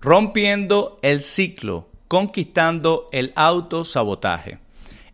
Rompiendo el ciclo, conquistando el autosabotaje.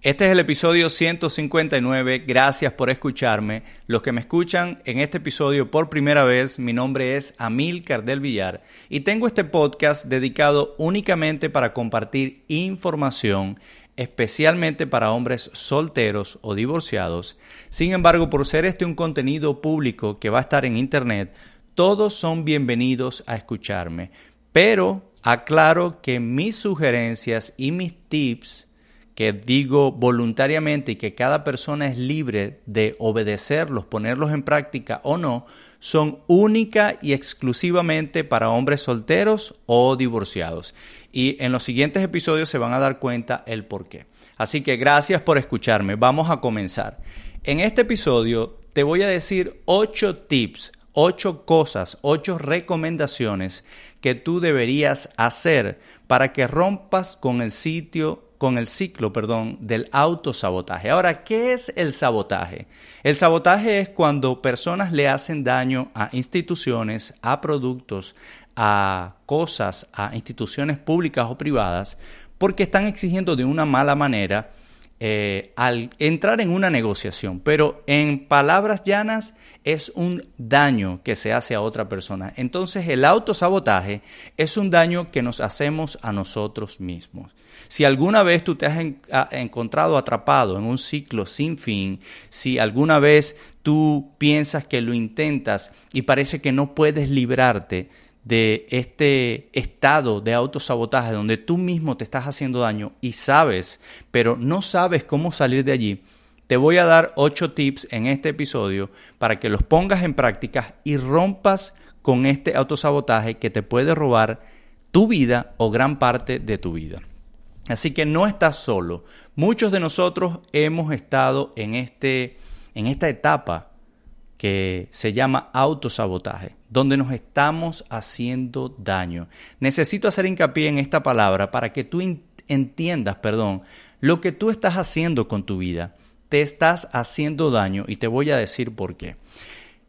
Este es el episodio 159. Gracias por escucharme. Los que me escuchan en este episodio por primera vez, mi nombre es Amilcar del Villar y tengo este podcast dedicado únicamente para compartir información especialmente para hombres solteros o divorciados. Sin embargo, por ser este un contenido público que va a estar en Internet, todos son bienvenidos a escucharme. Pero aclaro que mis sugerencias y mis tips, que digo voluntariamente y que cada persona es libre de obedecerlos, ponerlos en práctica o no, son única y exclusivamente para hombres solteros o divorciados. Y en los siguientes episodios se van a dar cuenta el por qué. Así que gracias por escucharme. Vamos a comenzar. En este episodio te voy a decir ocho tips, ocho cosas, ocho recomendaciones que tú deberías hacer para que rompas con el sitio con el ciclo, perdón, del autosabotaje. Ahora, ¿qué es el sabotaje? El sabotaje es cuando personas le hacen daño a instituciones, a productos, a cosas, a instituciones públicas o privadas, porque están exigiendo de una mala manera eh, al entrar en una negociación, pero en palabras llanas es un daño que se hace a otra persona. Entonces el autosabotaje es un daño que nos hacemos a nosotros mismos. Si alguna vez tú te has encontrado atrapado en un ciclo sin fin, si alguna vez tú piensas que lo intentas y parece que no puedes librarte de este estado de autosabotaje donde tú mismo te estás haciendo daño y sabes, pero no sabes cómo salir de allí, te voy a dar ocho tips en este episodio para que los pongas en práctica y rompas con este autosabotaje que te puede robar tu vida o gran parte de tu vida. Así que no estás solo. Muchos de nosotros hemos estado en, este, en esta etapa que se llama autosabotaje, donde nos estamos haciendo daño. Necesito hacer hincapié en esta palabra para que tú entiendas, perdón, lo que tú estás haciendo con tu vida. Te estás haciendo daño y te voy a decir por qué.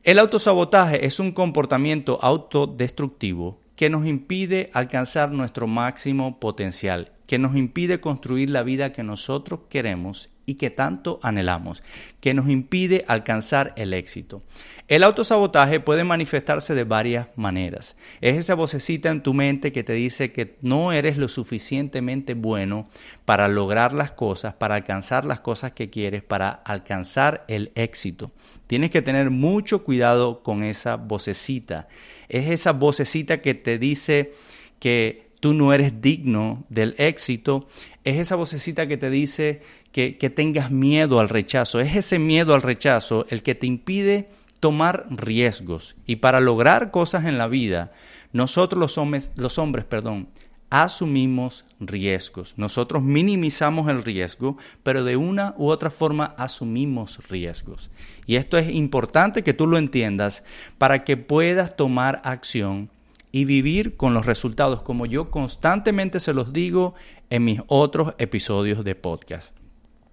El autosabotaje es un comportamiento autodestructivo que nos impide alcanzar nuestro máximo potencial, que nos impide construir la vida que nosotros queremos y que tanto anhelamos, que nos impide alcanzar el éxito. El autosabotaje puede manifestarse de varias maneras. Es esa vocecita en tu mente que te dice que no eres lo suficientemente bueno para lograr las cosas, para alcanzar las cosas que quieres, para alcanzar el éxito. Tienes que tener mucho cuidado con esa vocecita. Es esa vocecita que te dice que tú no eres digno del éxito. Es esa vocecita que te dice que, tengas miedo al rechazo. Es ese miedo al rechazo el que te impide tomar riesgos. Y para lograr cosas en la vida, nosotros los hombres, los hombres perdón, asumimos riesgos. Nosotros minimizamos el riesgo, pero de una u otra forma asumimos riesgos. Y esto es importante que tú lo entiendas para que puedas tomar acción y vivir con los resultados, como yo constantemente se los digo en mis otros episodios de podcast.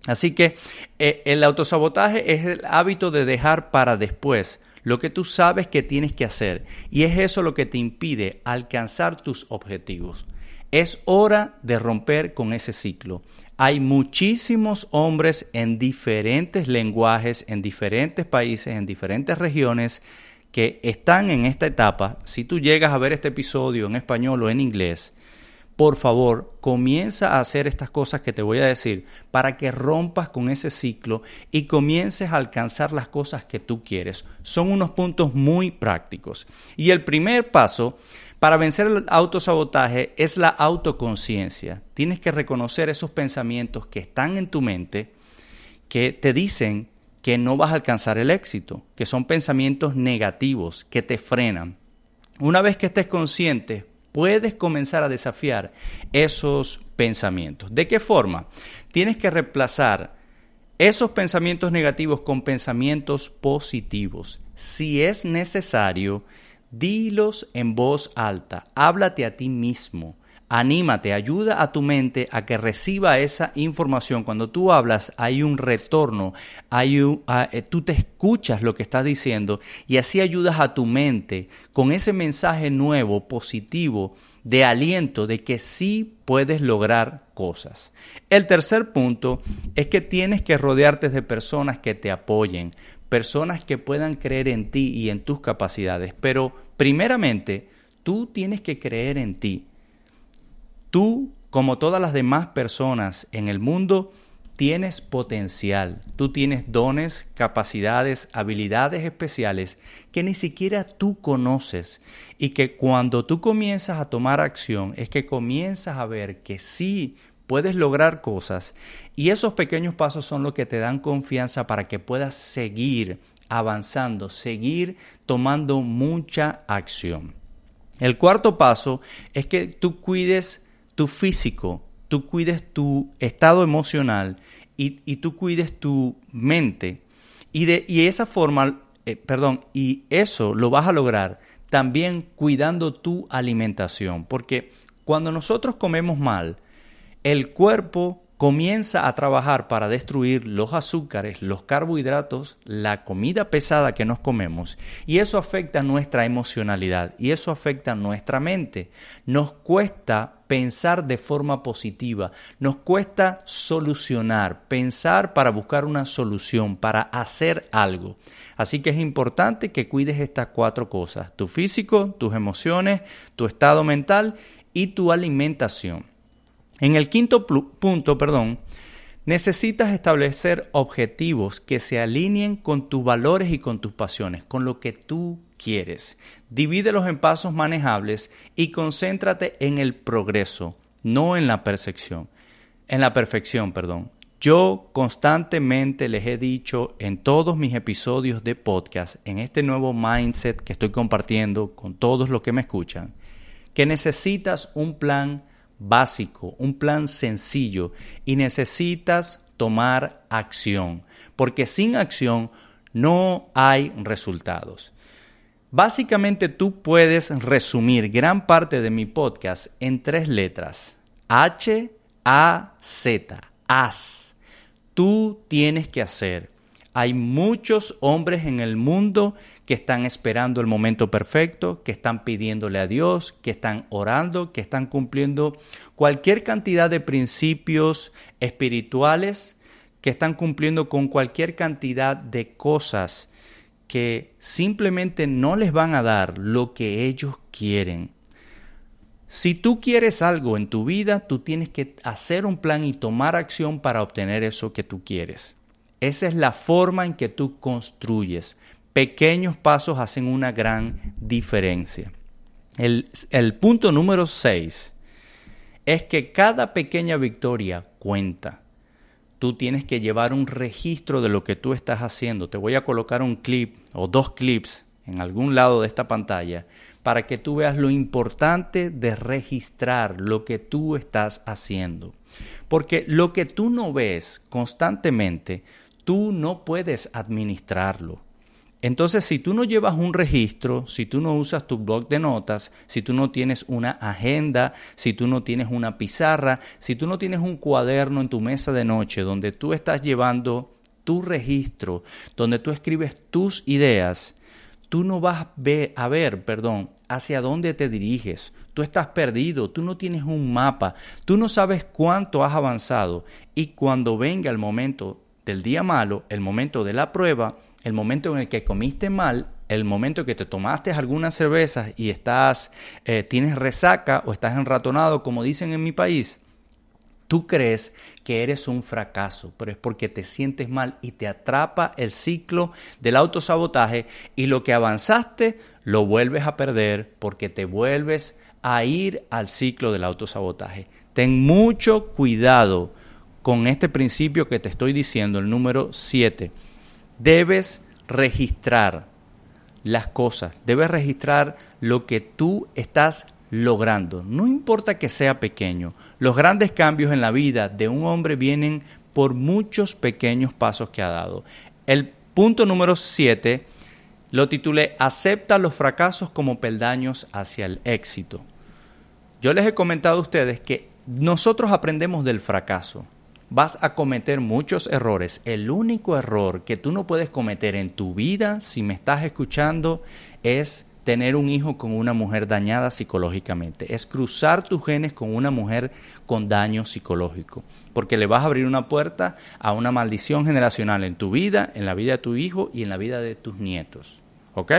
Así que eh, el autosabotaje es el hábito de dejar para después lo que tú sabes que tienes que hacer y es eso lo que te impide alcanzar tus objetivos. Es hora de romper con ese ciclo. Hay muchísimos hombres en diferentes lenguajes, en diferentes países, en diferentes regiones que están en esta etapa, si tú llegas a ver este episodio en español o en inglés, por favor, comienza a hacer estas cosas que te voy a decir para que rompas con ese ciclo y comiences a alcanzar las cosas que tú quieres. Son unos puntos muy prácticos. Y el primer paso para vencer el autosabotaje es la autoconciencia. Tienes que reconocer esos pensamientos que están en tu mente que te dicen que no vas a alcanzar el éxito, que son pensamientos negativos que te frenan. Una vez que estés consciente, puedes comenzar a desafiar esos pensamientos. ¿De qué forma? Tienes que reemplazar esos pensamientos negativos con pensamientos positivos. Si es necesario, dilos en voz alta, háblate a ti mismo. Anímate, ayuda a tu mente a que reciba esa información. Cuando tú hablas hay un retorno, hay eh, tú te escuchas lo que estás diciendo y así ayudas a tu mente con ese mensaje nuevo, positivo, de aliento de que sí puedes lograr cosas. El tercer punto es que tienes que rodearte de personas que te apoyen, personas que puedan creer en ti y en tus capacidades. Pero primeramente, tú tienes que creer en ti. Tú, como todas las demás personas en el mundo, tienes potencial, tú tienes dones, capacidades, habilidades especiales que ni siquiera tú conoces y que cuando tú comienzas a tomar acción es que comienzas a ver que sí puedes lograr cosas y esos pequeños pasos son los que te dan confianza para que puedas seguir avanzando, seguir tomando mucha acción. El cuarto paso es que tú cuides tu físico, tú cuides tu estado emocional y, tú cuides tu mente. Y de y esa forma, eh, perdón, y eso lo vas a lograr también cuidando tu alimentación. Porque cuando nosotros comemos mal, el cuerpo comienza a trabajar para destruir los azúcares, los carbohidratos, la comida pesada que nos comemos y eso afecta nuestra emocionalidad y eso afecta nuestra mente. Nos cuesta pensar de forma positiva, nos cuesta solucionar, pensar para buscar una solución, para hacer algo. Así que es importante que cuides estas cuatro cosas, tu físico, tus emociones, tu estado mental y tu alimentación. En el quinto punto, perdón, necesitas establecer objetivos que se alineen con tus valores y con tus pasiones, con lo que tú quieres. Divídelos en pasos manejables y concéntrate en el progreso, no en la perfección. En la perfección, perdón. Yo constantemente les he dicho en todos mis episodios de podcast, en este nuevo mindset que estoy compartiendo con todos los que me escuchan, que necesitas un plan básico, un plan sencillo y necesitas tomar acción, porque sin acción no hay resultados. Básicamente tú puedes resumir gran parte de mi podcast en tres letras. H, A, Z. Haz. Tú tienes que hacer. Hay muchos hombres en el mundo que están esperando el momento perfecto, que están pidiéndole a Dios, que están orando, que están cumpliendo cualquier cantidad de principios espirituales, que están cumpliendo con cualquier cantidad de cosas que simplemente no les van a dar lo que ellos quieren. Si tú quieres algo en tu vida, tú tienes que hacer un plan y tomar acción para obtener eso que tú quieres. Esa es la forma en que tú construyes. Pequeños pasos hacen una gran diferencia. El, punto número 6 es que cada pequeña victoria cuenta. Tú tienes que llevar un registro de lo que tú estás haciendo. Te voy a colocar un clip o dos clips en algún lado de esta pantalla para que tú veas lo importante de registrar lo que tú estás haciendo. Porque lo que tú no ves constantemente, tú no puedes administrarlo. Entonces, si tú no llevas un registro, si tú no usas tu blog de notas, si tú no tienes una agenda, si tú no tienes una pizarra, si tú no tienes un cuaderno en tu mesa de noche donde tú estás llevando tu registro, donde tú escribes tus ideas, tú no vas a ver, perdón, hacia dónde te diriges. Tú estás perdido, tú no tienes un mapa, tú no sabes cuánto has avanzado y cuando venga el momento del día malo, el momento de la prueba, el momento en el que comiste mal, el momento que te tomaste algunas cervezas y estás, eh, tienes resaca o estás enratonado, como dicen en mi país, tú crees que eres un fracaso, pero es porque te sientes mal y te atrapa el ciclo del autosabotaje y lo que avanzaste lo vuelves a perder porque te vuelves a ir al ciclo del autosabotaje. Ten mucho cuidado con este principio que te estoy diciendo, el número 7. Debes registrar las cosas, debes registrar lo que tú estás logrando, no importa que sea pequeño. Los grandes cambios en la vida de un hombre vienen por muchos pequeños pasos que ha dado. El punto número 7 lo titulé Acepta los fracasos como peldaños hacia el éxito. Yo les he comentado a ustedes que nosotros aprendemos del fracaso. Vas a cometer muchos errores. El único error que tú no puedes cometer en tu vida, si me estás escuchando, es tener un hijo con una mujer dañada psicológicamente, es cruzar tus genes con una mujer con daño psicológico, porque le vas a abrir una puerta a una maldición generacional en tu vida, en la vida de tu hijo y en la vida de tus nietos. ¿Ok?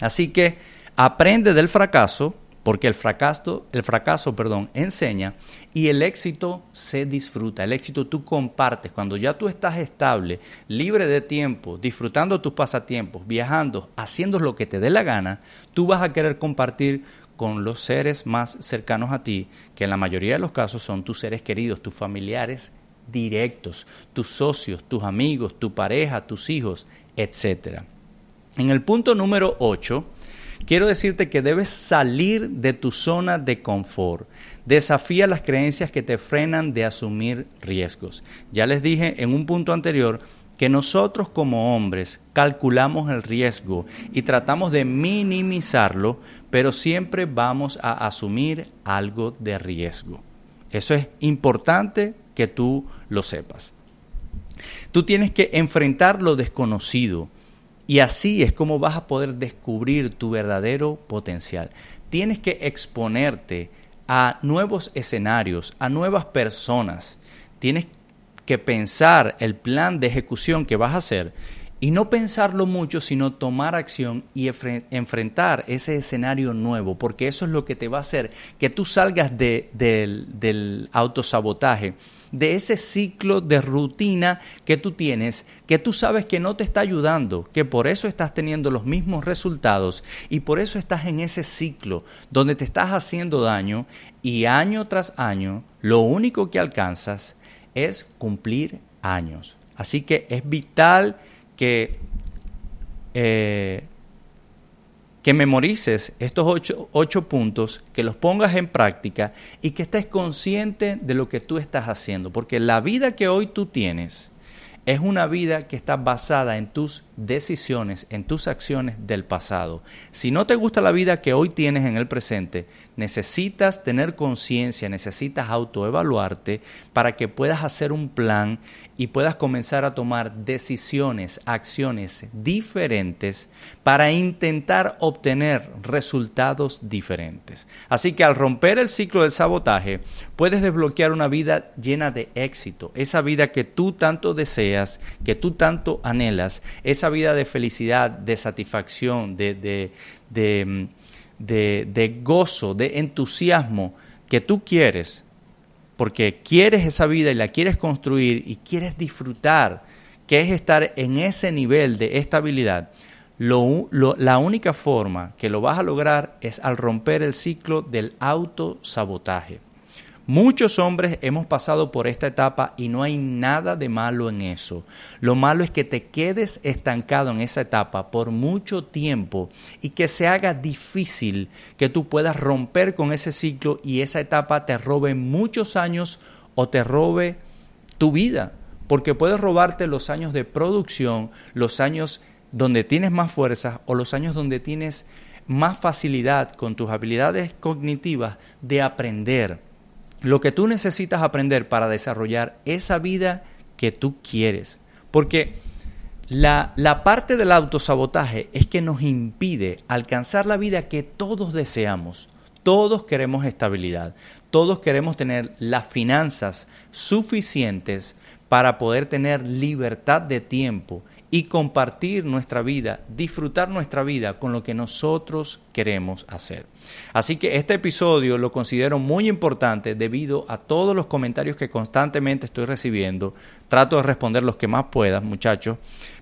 Así que aprende del fracaso, porque el fracaso, el fracaso, perdón, enseña y el éxito se disfruta. El éxito tú compartes cuando ya tú estás estable, libre de tiempo, disfrutando tus pasatiempos, viajando, haciendo lo que te dé la gana, tú vas a querer compartir con los seres más cercanos a ti, que en la mayoría de los casos son tus seres queridos, tus familiares directos, tus socios, tus amigos, tu pareja, tus hijos, etc. En el punto número 8, quiero decirte que debes salir de tu zona de confort. Desafía las creencias que te frenan de asumir riesgos. Ya les dije en un punto anterior que nosotros como hombres calculamos el riesgo y tratamos de minimizarlo, pero siempre vamos a asumir algo de riesgo. Eso es importante que tú lo sepas. Tú tienes que enfrentar lo desconocido y así es como vas a poder descubrir tu verdadero potencial. Tienes que exponerte a nuevos escenarios, a nuevas personas. Tienes que pensar el plan de ejecución que vas a hacer y no pensarlo mucho, sino tomar acción y enfrentar ese escenario nuevo, porque eso es lo que te va a hacer que tú salgas de, del, del autosabotaje de ese ciclo de rutina que tú tienes, que tú sabes que no te está ayudando, que por eso estás teniendo los mismos resultados y por eso estás en ese ciclo donde te estás haciendo daño y año tras año lo único que alcanzas es cumplir años. Así que es vital que eh, que memorices estos ocho, puntos, que los pongas en práctica y que estés consciente de lo que tú estás haciendo. Porque la vida que hoy tú tienes es una vida que está basada en tus decisiones, en tus acciones del pasado. Si no te gusta la vida que hoy tienes en el presente, necesitas tener conciencia, necesitas autoevaluarte para que puedas hacer un plan y puedas comenzar a tomar decisiones, acciones diferentes para intentar obtener resultados diferentes. Así que al romper el ciclo del sabotaje, puedes desbloquear una vida llena de éxito, esa vida que tú tanto deseas, que tú tanto anhelas, esa vida de felicidad, de satisfacción, de, de, de, de gozo, de entusiasmo que tú quieres porque quieres esa vida y la quieres construir y quieres disfrutar, que es estar en ese nivel de estabilidad, la única forma que lo vas a lograr es al romper el ciclo del autosabotaje. Muchos hombres hemos pasado por esta etapa y no hay nada de malo en eso. Lo malo es que te quedes estancado en esa etapa por mucho tiempo y que se haga difícil que tú puedas romper con ese ciclo y esa etapa te robe muchos años o te robe tu vida. Porque puedes robarte los años de producción, los años donde tienes más fuerza o los años donde tienes más facilidad con tus habilidades cognitivas de aprender lo que tú necesitas aprender para desarrollar esa vida que tú quieres. Porque la, la, parte del autosabotaje es que nos impide alcanzar la vida que todos deseamos. Todos queremos estabilidad. Todos queremos tener las finanzas suficientes para poder tener libertad de tiempo y compartir nuestra vida, disfrutar nuestra vida con lo que nosotros queremos hacer. Así que este episodio lo considero muy importante debido a todos los comentarios que constantemente estoy recibiendo. Trato de responder los que más pueda, muchachos.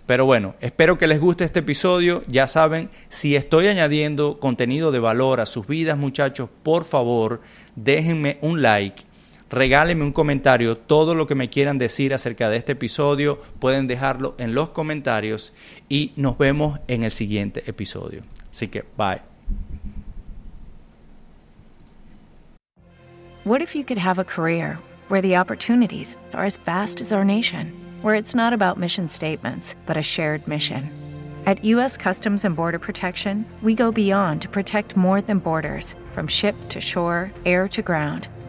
Pero bueno, espero que les guste este episodio. Ya saben, si estoy añadiendo contenido de valor a sus vidas, muchachos, por favor, déjenme un like Regálenme un comentario, todo lo que me quieran decir acerca de este episodio pueden dejarlo en los comentarios y nos vemos en el siguiente episodio. Así que, bye. What if you could have a career where the opportunities are as vast as our nation, where it's not about mission statements, but a shared mission? At U.S. Customs and Border Protection, we go beyond to protect more than borders from ship to shore, air to ground